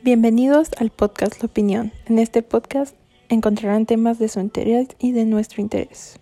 Bienvenidos al podcast La Opinión. En este podcast encontrarán temas de su interés y de nuestro interés.